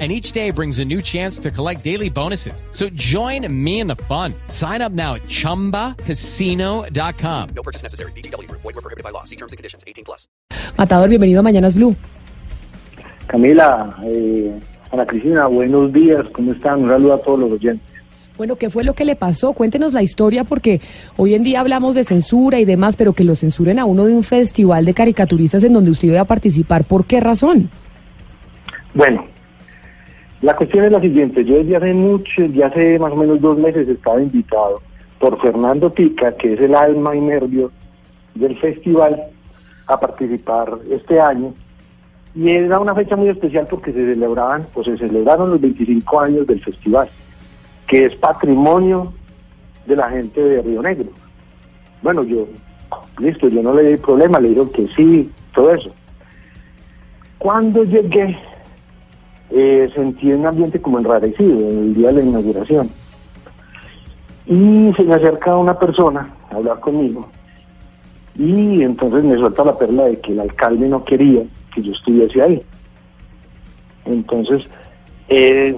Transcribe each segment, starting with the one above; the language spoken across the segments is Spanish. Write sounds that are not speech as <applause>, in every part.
and each day brings a new chance to collect daily bonuses. So join me in the fun. Sign up now at ChumbaCasino.com. No purchase necessary. BGW. Void were prohibited by law. See terms and conditions. 18 plus. Matador, bienvenido a Mañanas Blue. Camila, eh, Ana Cristina, buenos días, ¿cómo están? Un saludo a todos los oyentes. Bueno, ¿qué fue lo que le pasó? Cuéntenos la historia porque hoy en día hablamos de censura y demás, pero que lo censuren a uno de un festival de caricaturistas en donde usted iba a participar, ¿por qué razón? Bueno, la cuestión es la siguiente, yo desde hace mucho, ya hace más o menos dos meses estaba invitado por Fernando Pica, que es el alma y nervio del festival, a participar este año. Y era una fecha muy especial porque se celebraban, pues se celebraron los 25 años del festival, que es patrimonio de la gente de Río Negro. Bueno, yo, listo, yo no le di problema, le digo que sí, todo eso. Cuando llegué, eh, sentí un ambiente como enrarecido en el día de la inauguración. Y se me acerca una persona a hablar conmigo y entonces me suelta la perla de que el alcalde no quería que yo estuviese ahí. Entonces, eh,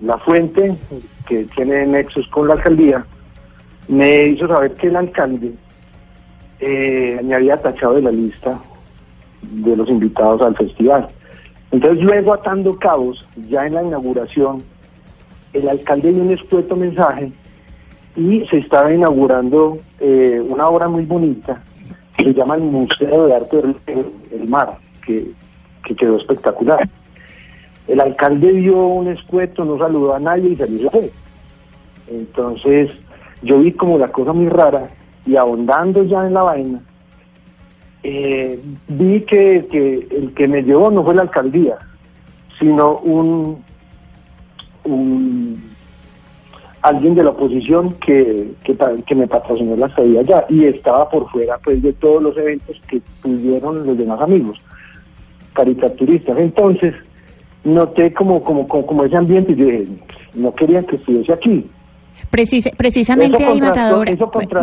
la fuente que tiene nexos con la alcaldía me hizo saber que el alcalde eh, me había tachado de la lista de los invitados al festival. Entonces luego atando cabos, ya en la inauguración, el alcalde dio un escueto mensaje y se estaba inaugurando eh, una obra muy bonita que se llama el Museo de Arte del el Mar, que, que quedó espectacular. El alcalde dio un escueto, no saludó a nadie y se fue. Entonces yo vi como la cosa muy rara y ahondando ya en la vaina, eh, vi que, que el que me llevó no fue la alcaldía, sino un, un alguien de la oposición que, que, me patrocinó la estadía allá y estaba por fuera pues de todos los eventos que tuvieron los demás amigos caricaturistas. Entonces noté como, como, como, como ese ambiente y dije, no querían que estuviese aquí. Precisamente Eso ahí, Matador,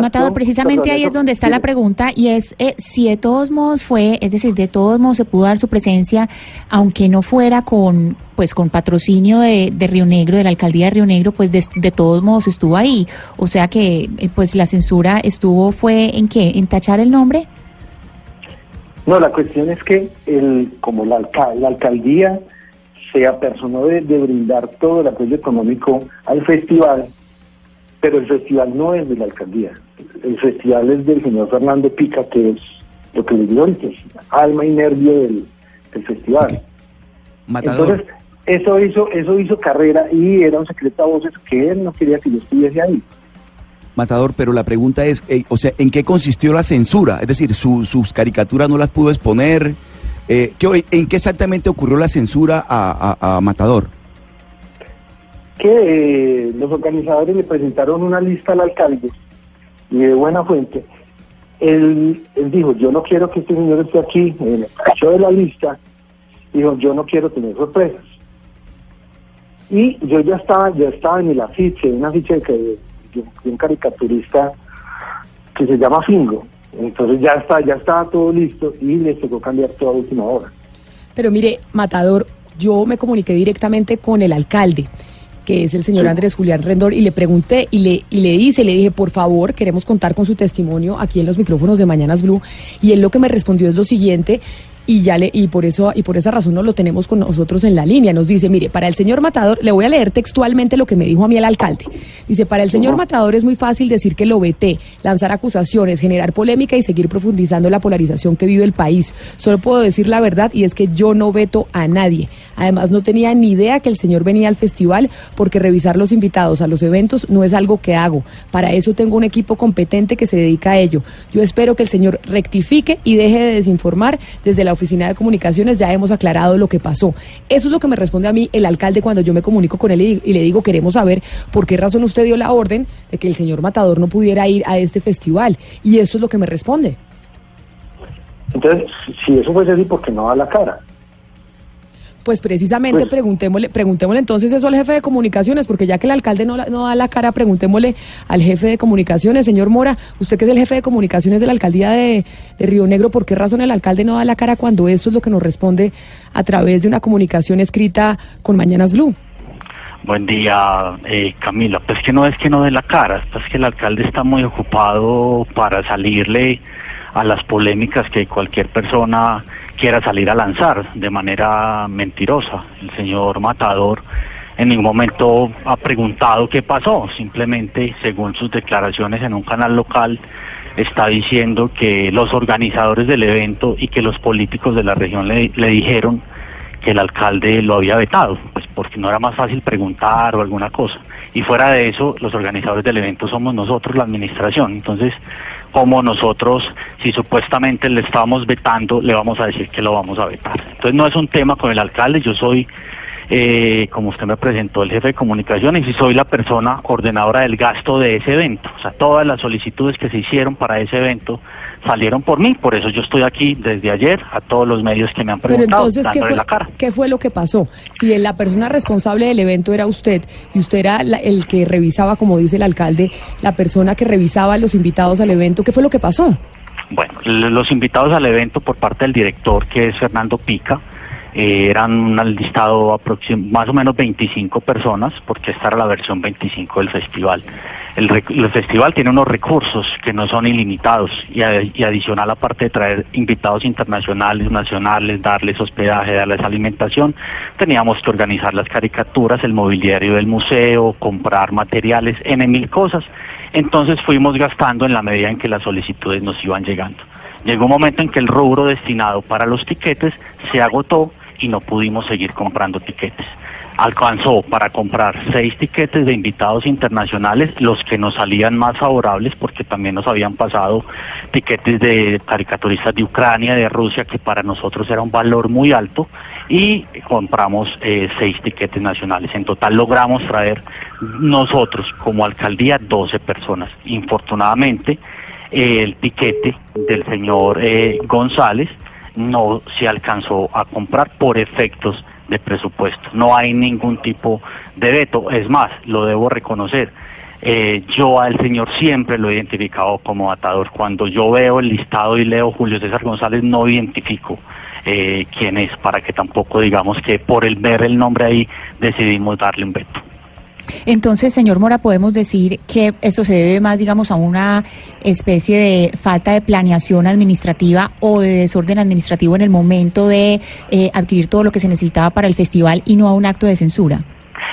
Matador, precisamente ahí es donde está la pregunta y es eh, si de todos modos fue, es decir, de todos modos se pudo dar su presencia, aunque no fuera con, pues, con patrocinio de, de Río Negro, de la alcaldía de Río Negro, pues de, de todos modos estuvo ahí. O sea que, eh, pues, la censura estuvo, fue en qué, en tachar el nombre. No, la cuestión es que el, como la, alca- la alcaldía se apersonó de, de brindar todo el apoyo económico al festival, pero el festival no es de la alcaldía. El festival es del señor Fernando Pica, que es lo que le digo ahorita, es alma y nervio del, del festival. Matador, Entonces, eso hizo, eso hizo carrera y era un secreto a voces que él no quería que yo estuviese ahí. Matador, pero la pregunta es, eh, o sea, ¿en qué consistió la censura? Es decir, su- sus caricaturas no las pudo exponer. Eh, ¿qué- ¿En qué exactamente ocurrió la censura a, a- a Matador? Que eh, los organizadores le presentaron una lista al alcalde y de buena fuente. Él, dijo, yo no quiero que este señor esté aquí, en el de la lista, dijo, yo no quiero tener sorpresas. Y yo ya estaba, ya estaba en el afiche, un afiche de, de un caricaturista que se llama Fingo. Entonces ya está, ya estaba todo listo y les tocó cambiar toda última hora. Pero mire, Matador, yo me comuniqué directamente con el alcalde, que es el señor. Andrés Julián Rendor, y le pregunté y le, y le hice, le dije, por favor, queremos contar con su testimonio aquí en los micrófonos de Mañanas Blue. Y él lo que me respondió es lo siguiente, y ya le, y por eso, y por esa razón no lo tenemos con nosotros en la línea. Nos dice, mire, para el señor Matador, le voy a leer textualmente lo que me dijo a mí el alcalde. Dice, para el señor Matador es muy fácil decir que lo veté, lanzar acusaciones, generar polémica y seguir profundizando la polarización que vive el país. Solo puedo decir la verdad y es que yo no veto a nadie. Además, no tenía ni idea que el señor venía al festival porque revisar los invitados a los eventos no es algo que hago. Para eso tengo un equipo competente que se dedica a ello. Yo espero que el señor rectifique y deje de desinformar. Desde la oficina de comunicaciones ya hemos aclarado lo que pasó. Eso es lo que me responde a mí el alcalde cuando yo me comunico con él y, y le digo, queremos saber por qué razón usted dio la orden de que el señor Matador no pudiera ir a este festival. Y eso es lo que me responde. Entonces, si eso fuese así, ¿por qué no da la cara? Pues precisamente Pues- preguntémosle, preguntémosle entonces eso al jefe de comunicaciones, porque ya que el alcalde no, no da la cara, preguntémosle al jefe de comunicaciones, señor Mora, usted que es el jefe de comunicaciones de la alcaldía de, de Río Negro, ¿por qué razón el alcalde no da la cara cuando eso es lo que nos responde a través de una comunicación escrita con Mañanas Blue? Buen día, eh, Camila. Pues que no es que no dé la cara, es que el alcalde está muy ocupado para salirle a las polémicas que cualquier persona quiera salir a lanzar de manera mentirosa. El señor Matador en ningún momento ha preguntado qué pasó, simplemente según sus declaraciones en un canal local está diciendo que los organizadores del evento y que los políticos de la región le, le dijeron que el alcalde lo había vetado, pues porque no era más fácil preguntar o alguna cosa. Y fuera de eso, los organizadores del evento somos nosotros, la administración. Entonces, como nosotros, si supuestamente le estábamos vetando, le vamos a decir que lo vamos a vetar. Entonces, no es un tema con el alcalde, yo soy, eh, como usted me presentó, el jefe de comunicaciones y soy la persona coordinadora del gasto de ese evento. O sea, todas las solicitudes que se hicieron para ese evento salieron por mí, por eso yo estoy aquí desde ayer a todos los medios que me han Pero preguntado, entonces, ¿qué fue, la cara. ¿qué fue lo que pasó? Si la persona responsable del evento era usted y usted era la- el que revisaba, como dice el alcalde, la persona que revisaba a los invitados al evento, ¿qué fue lo que pasó? Bueno, los invitados al evento por parte del director, que es Fernando Pica, eh, eran un listado más o menos 25 personas, porque esta era la versión 25 del festival. El, el festival tiene unos recursos que no son ilimitados y, y adicional aparte de traer invitados internacionales, nacionales, darles hospedaje, darles alimentación, teníamos que organizar las caricaturas, el mobiliario del museo, comprar materiales, en mil cosas. Entonces fuimos gastando en la medida en que las solicitudes nos iban llegando. Llegó un momento en que el rubro destinado para los tiquetes se agotó y no pudimos seguir comprando tiquetes. Alcanzó para comprar seis tiquetes de invitados internacionales, los que nos salían más favorables porque también nos habían pasado tiquetes de caricaturistas de Ucrania, de Rusia, que para nosotros era un valor muy alto, y compramos eh, seis tiquetes nacionales. En total logramos traer nosotros como alcaldía 12 personas. Infortunadamente, el tiquete del señor eh, González no se alcanzó a comprar por efectos de presupuesto. No hay ningún tipo de veto. Es más, lo debo reconocer. eh, yo al señor siempre lo he identificado como atador. Cuando yo veo el listado y leo Julio César González, no identifico eh, quién es, para que tampoco digamos que por el ver el nombre ahí decidimos darle un veto. Entonces, señor Mora, podemos decir que esto se debe más, digamos, a una especie de falta de planeación administrativa o de desorden administrativo en el momento de eh, adquirir todo lo que se necesitaba para el festival y no a un acto de censura.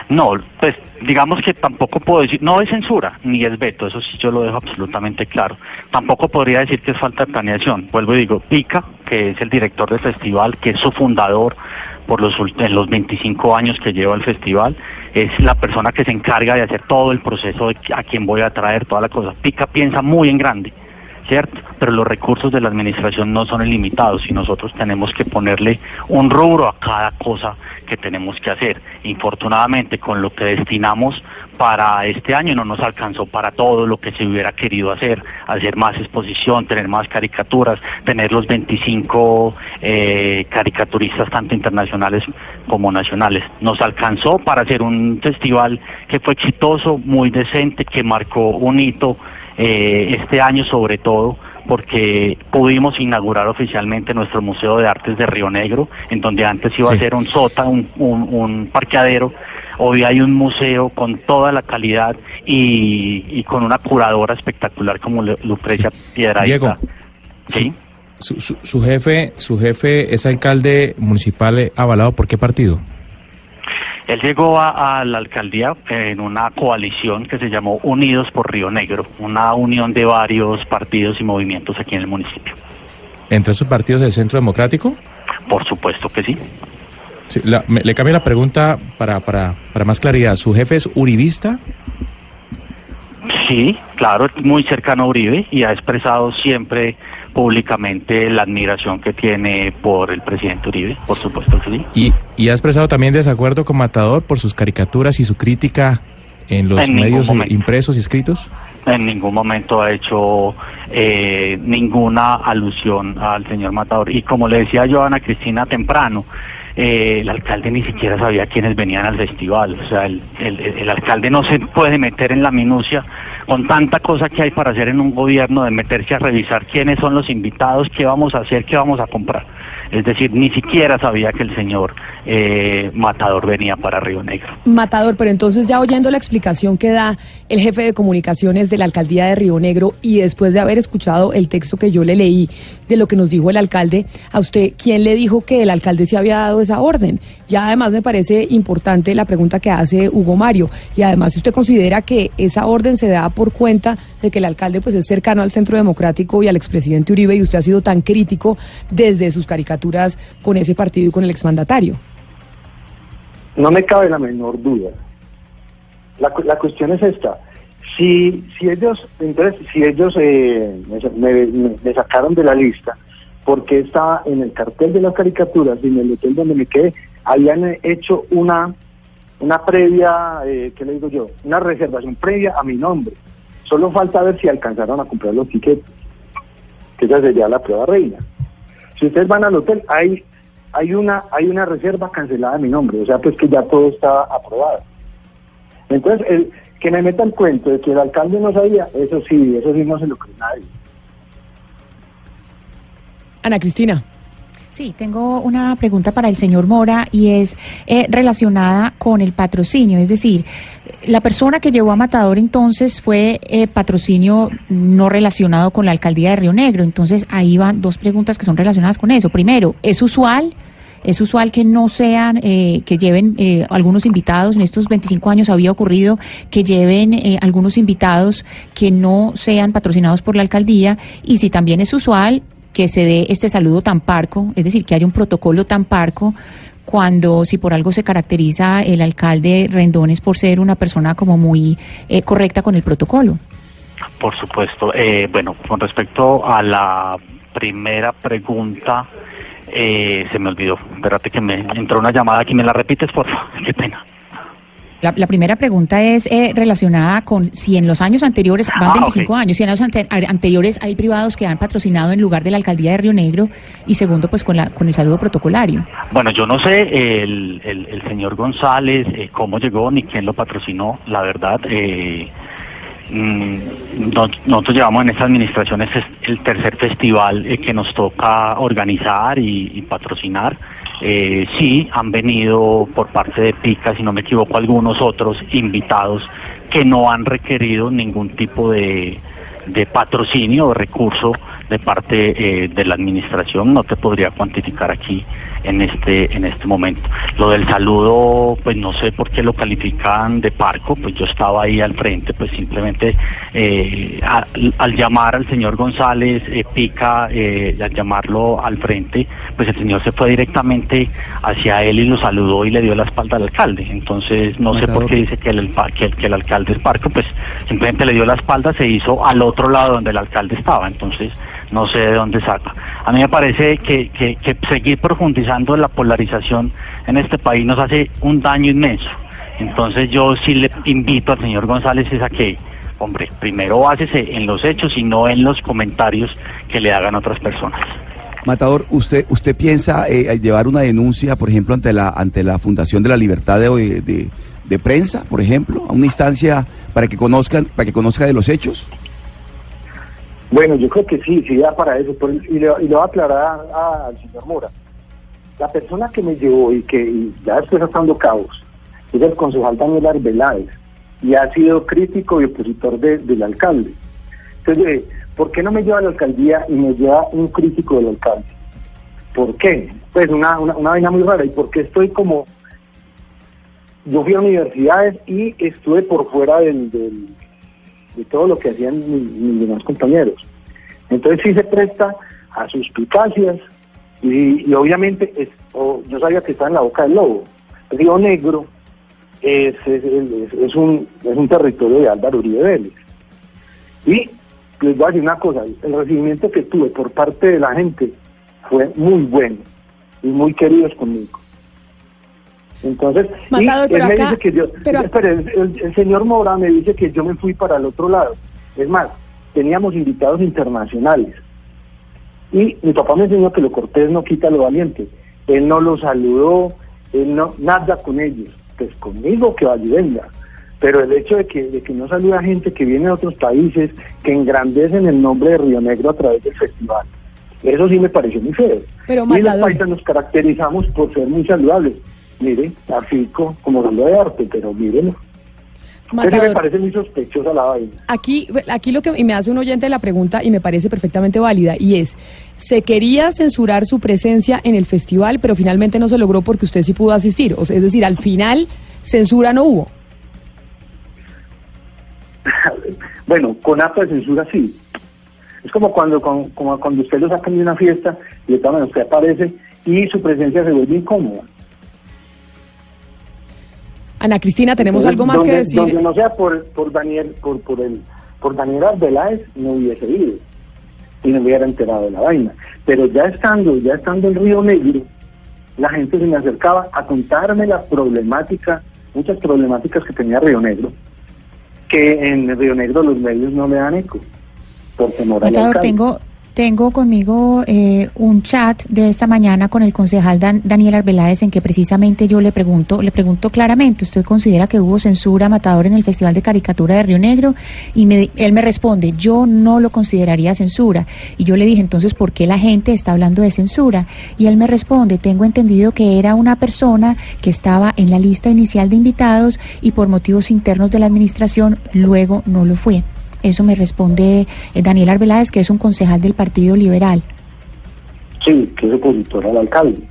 No, pues digamos que tampoco puedo decir, no es censura ni es veto, eso sí yo lo dejo absolutamente claro. Tampoco podría decir que es falta de planeación. Vuelvo y digo, Pica, que es el director del festival, que es su fundador por los, en los 25 años que lleva el festival, es la persona que se encarga de hacer todo el proceso a quién voy a traer, toda la cosa. Pica piensa muy en grande. ¿cierto? Pero los recursos de la administración no son ilimitados y nosotros tenemos que ponerle un rubro a cada cosa que tenemos que hacer. Infortunadamente, con lo que destinamos para este año no nos alcanzó para todo lo que se hubiera querido hacer, hacer más exposición, tener más caricaturas, tener los 25 eh, caricaturistas tanto internacionales como nacionales. Nos alcanzó para hacer un festival que fue exitoso, muy decente, que marcó un hito eh, este año sobre todo porque pudimos inaugurar oficialmente nuestro Museo de Artes de Río Negro, en donde antes iba Sí. a ser un sota, un, un, un parqueadero. Hoy hay un museo con toda la calidad y, y con una curadora espectacular como Lu- Lucrecia Piedrahita. Diego, Sí. Su, su, su jefe, su jefe es alcalde municipal eh, avalado por qué partido? Él llegó a, a la alcaldía en una coalición que se llamó Unidos por Río Negro, una unión de varios partidos y movimientos aquí en el municipio. ¿Entre esos partidos del Centro Democrático? Por supuesto que sí. Sí, la- me- le cambio la pregunta para, para, para más claridad. ¿Su jefe es uribista? Sí, claro, es muy cercano a Uribe y ha expresado siempre públicamente la admiración que tiene por el presidente Uribe, por supuesto que sí. Y, y ha expresado también desacuerdo con Matador por sus caricaturas y su crítica en los En medios impresos y escritos. en ningún momento ha hecho eh, ninguna alusión al señor Matador. Y como le decía yo a Ana Cristina temprano, eh, el alcalde ni siquiera sabía quiénes venían al festival. O sea, el, el- alcalde no se puede meter en la minucia con tanta cosa que hay para hacer en un gobierno de meterse a revisar quiénes son los invitados, qué vamos a hacer, qué vamos a comprar. Es decir, ni siquiera sabía que el señor eh, Matador venía para Río Negro. Matador, pero entonces ya oyendo la explicación que da el jefe de comunicaciones de la alcaldía de Río Negro y después de haber escuchado el texto que yo le leí de lo que nos dijo el alcalde, a usted, ¿quién le dijo que el alcalde se había dado esa orden? Ya además me parece importante la pregunta que hace Hugo Mario y además si usted considera que esa orden se da por cuenta de que el alcalde pues es cercano al Centro Democrático y al expresidente Uribe y usted ha sido tan crítico desde sus caricaturas con ese partido y con el exmandatario. No me cabe la menor duda. La, la cuestión es esta. Si, si ellos, entonces, si ellos eh, me, me- me sacaron de la lista porque estaba en el cartel de las caricaturas y en el hotel donde me quedé, habían hecho una, una previa, eh, ¿qué le digo yo? Una reservación previa a mi nombre. Solo falta ver si alcanzaron a comprar los tiquetes, que esa sería la prueba reina. Si ustedes van al hotel, hay, hay una, hay una reserva cancelada de mi nombre, o sea, pues que ya todo está aprobado. Entonces, el, que me meta el cuento de que el alcalde no sabía, eso sí, eso sí no se lo cree nadie. Ana Cristina. Sí, tengo una pregunta para el señor Mora y es eh, relacionada con el patrocinio. Es decir, la persona que llevó a Matador entonces fue eh, patrocinio no relacionado con la alcaldía de Río Negro. Entonces ahí van dos preguntas que son relacionadas con eso. Primero, ¿es usual? Es usual que no sean, eh, que lleven eh, algunos invitados, en estos 25 años había ocurrido que lleven algunos invitados que no sean patrocinados por la alcaldía y si también es usual que se dé este saludo tan parco, es decir, que haya un protocolo tan parco cuando si por algo se caracteriza el alcalde Rendones por ser una persona como muy eh, correcta con el protocolo. Por supuesto. Eh, bueno, con respecto a la primera pregunta, eh, se me olvidó. Espérate que me entró una llamada aquí. ¿Me la repites, por favor? <laughs> Qué pena. La, la primera pregunta es eh, relacionada con si en los años anteriores, van Ah, 25 ok. años, si en años ante- anteriores hay privados que han patrocinado en lugar de la alcaldía de Río Negro y segundo, pues con, la, con el saludo protocolario. Bueno, yo no sé el, el, el señor González eh, cómo llegó ni quién lo patrocinó, la verdad. Eh, mm, nos- nosotros llevamos en esta administración, es el tercer festival eh, que nos toca organizar y, y patrocinar. Eh, sí, han venido por parte de PICA, si no me equivoco, algunos otros invitados que no han requerido ningún tipo de, de patrocinio o recurso de parte eh, de la administración no te podría cuantificar aquí en este en este momento. Lo del saludo pues no sé por qué lo califican de parco pues yo estaba ahí al frente pues simplemente eh, a- al llamar al señor González eh, Pica eh, al llamarlo al frente pues el señor se fue directamente hacia él y lo saludó y le dio la espalda al alcalde. Entonces no sé por qué dice que el, que, el, que el alcalde es parco, pues simplemente le dio la espalda, se hizo al otro lado donde el alcalde estaba, entonces no sé de dónde saca. A mí me parece que, que, seguir profundizando en la polarización en este país nos hace un daño inmenso. Entonces yo sí le invito al señor González es a que, hombre, primero básese en los hechos y no en los comentarios que le hagan otras personas. Matador, ¿usted usted piensa eh, llevar una denuncia, por ejemplo, ante la ante la Fundación de la Libertad de, de, de Prensa, por ejemplo, a una instancia para que conozcan para que conozca de los hechos? Bueno, yo creo que sí, sí da para eso. y, le, y le voy a aclarar a- al señor Mora. La persona que me llevó y que y ya después está dando caos es el concejal Daniel Arbeláez y ha sido crítico y opositor de- del alcalde. Entonces, ¿por qué no me lleva a la alcaldía y me lleva un crítico del alcalde? ¿Por qué? Pues una, una, una vaina muy rara. ¿Y por qué estoy como... Yo fui a universidades y estuve por fuera del, del- de todo lo que hacían mis, demás compañeros. Entonces sí se presta a suspicacias y, y obviamente es- yo sabía que estaba en la boca del lobo. Río Negro es un, es un territorio de Álvaro Uribe Vélez. Y les voy a decir una cosa, el recibimiento que tuve por parte de la gente fue muy bueno y muy queridos conmigo. Entonces, y Matador, pero él me acá- dice que yo, pero- espere, el, señor Mora me dice que yo me fui para el otro lado. Es más, teníamos invitados internacionales. Y mi papá me enseñó que lo cortés no quita lo valiente. Él no los saludó, él no, nada con ellos. Pues conmigo que vaya y venga. Pero el hecho de que, de que no saluda gente que viene de otros países, que engrandecen el nombre de Río Negro a través del festival, eso sí me pareció muy feo. Pero, y los paisas nos caracterizamos por ser muy saludables. Mire, a Fico, como hablando de arte, pero mírenlo. Entonces me Matador. parece muy sospechosa la vaina. Aquí, aquí lo que y me hace un oyente la pregunta y me parece perfectamente válida y es, se quería censurar su presencia en el festival, pero finalmente no se logró porque usted sí pudo asistir. O sea, es decir, al final censura no hubo. <laughs> bueno, con acto de censura sí. Es como cuando, con- como cuando usted lo sacan de una fiesta y maneras usted aparece y su presencia se vuelve incómoda. Ana Cristina, tenemos Entonces, algo más donde, que decir. Donde no sea por, por Daniel, por, por el, por Daniel Arbeláez, no hubiese ido y no hubiera enterado de la vaina. Pero ya estando, ya estando en Río Negro, la gente se me acercaba a contarme las problemáticas, muchas problemáticas que tenía Río Negro, que en Río Negro los medios no le dan eco, por temor al Matador, alcalde. tengo, tengo conmigo eh, un chat de esta mañana con el concejal Dan- Daniel Arbeláez en que precisamente yo le pregunto, le pregunto claramente, ¿usted considera que hubo censura Matador en el Festival de Caricatura de Río Negro? Y me- él me responde, yo no lo consideraría censura. Y yo le dije, entonces, ¿por qué la gente está hablando de censura? Y él me responde, tengo entendido que era una persona que estaba en la lista inicial de invitados y por motivos internos de la administración luego no lo fue. Eso me responde eh, Daniel Arbeláez, que es un concejal del Partido Liberal. Sí, que es opositor al alcalde.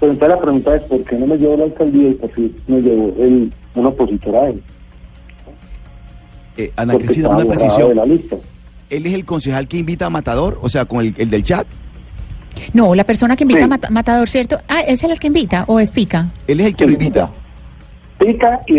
Pero entonces la pregunta es, ¿por qué no me llevó la alcaldía y por qué me llevó el, un opositor a él? Eh, Ana Cristina, una precisión. de la lista. ¿Él es el concejal que invita a Matador? O sea, con el, el del chat. No, la persona que invita Sí. a Mata- Matador, ¿cierto? Ah, ¿es el que invita o es Pica? Él es el que lo invita. Pica y,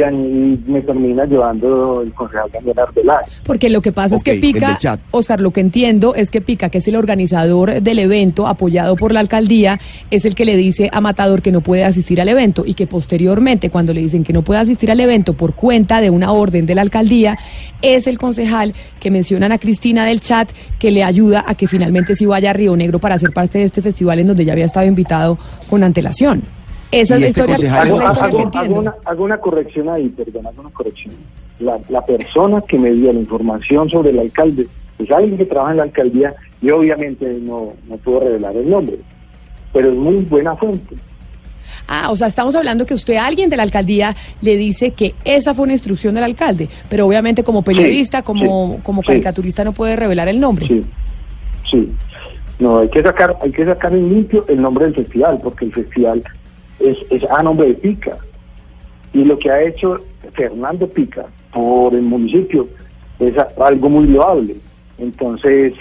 me termina llevando el concejal Daniel Arbeláez. Porque lo que pasa es que Pica. Oscar, lo que entiendo es que Pica, que es el organizador del evento apoyado por la alcaldía, es el que le dice a Matador que no puede asistir al evento y que posteriormente, cuando le dicen que no puede asistir al evento por cuenta de una orden de la alcaldía, es el concejal que mencionan a Cristina del chat que le ayuda a que finalmente sí vaya a Río Negro para ser parte de este festival en donde ya había estado invitado con antelación. Esa es Y la este Hago, hago- entiendo. hago una, hago una corrección ahí, perdón, hago una corrección. La, la persona que me dio la información sobre el alcalde es alguien que trabaja en la alcaldía y obviamente no, no puedo revelar el nombre, pero es muy buena fuente. Ah, o sea, estamos hablando que usted a alguien de la alcaldía le dice que esa fue una instrucción del alcalde, pero obviamente como periodista, como, sí, como sí. caricaturista no puede revelar el nombre. Sí, sí. No, hay que sacar, hay que sacar en limpio el nombre del festival, porque el festival es, es a nombre de Pica. Y lo que ha hecho Fernando Pica por el municipio es algo muy loable. Entonces,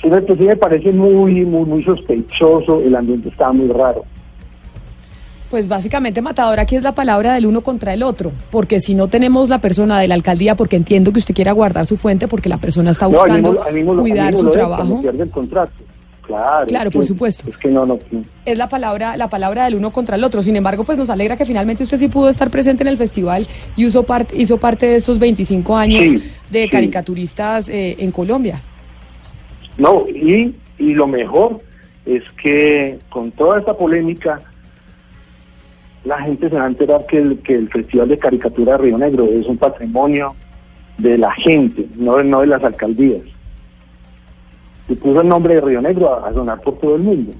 sí me, pues sí me parece muy, muy, muy sospechoso, el ambiente estaba muy raro. Pues básicamente, Matador, aquí es la palabra del uno contra el otro, porque si no tenemos la persona de la alcaldía, porque entiendo que usted quiera guardar su fuente, porque la persona está No, buscando mismo- ahí mismo ahí cuidar mismo su trabajo. pierde el contrato. Claro. Claro, es por supuesto. Es que no, no. no. Es la palabra, la palabra del uno contra el otro. Sin embargo, pues nos alegra que finalmente usted sí pudo estar presente en el festival y hizo parte, hizo parte de estos 25 años Sí, de sí. caricaturistas eh, en Colombia. No, y, y lo mejor es que con toda esta polémica, la gente se va a enterar que el, que el Festival de Caricatura de Río Negro es un patrimonio de la gente, no, no de las alcaldías. Y puso el nombre de Río Negro a, a sonar por todo el mundo,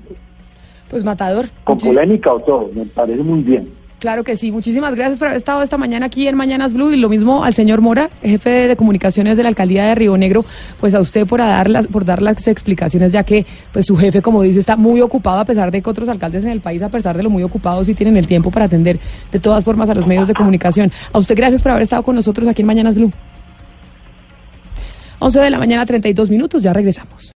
Pues Matador. con polémica o todo, me parece muy bien. Claro que sí. Muchísimas gracias por haber estado esta mañana aquí en Mañanas Blue y lo mismo al señor Mora, jefe de, de comunicaciones de la alcaldía de Río Negro, pues a usted por dar las, por dar las explicaciones, ya que pues su jefe, como dice, está muy ocupado a pesar de que otros alcaldes en el país, a pesar de lo muy ocupados, sí tienen el tiempo para atender de todas formas a los medios de comunicación. A usted gracias por haber estado con nosotros aquí en Mañanas Blue. 11 de la mañana, 32 minutos, ya regresamos.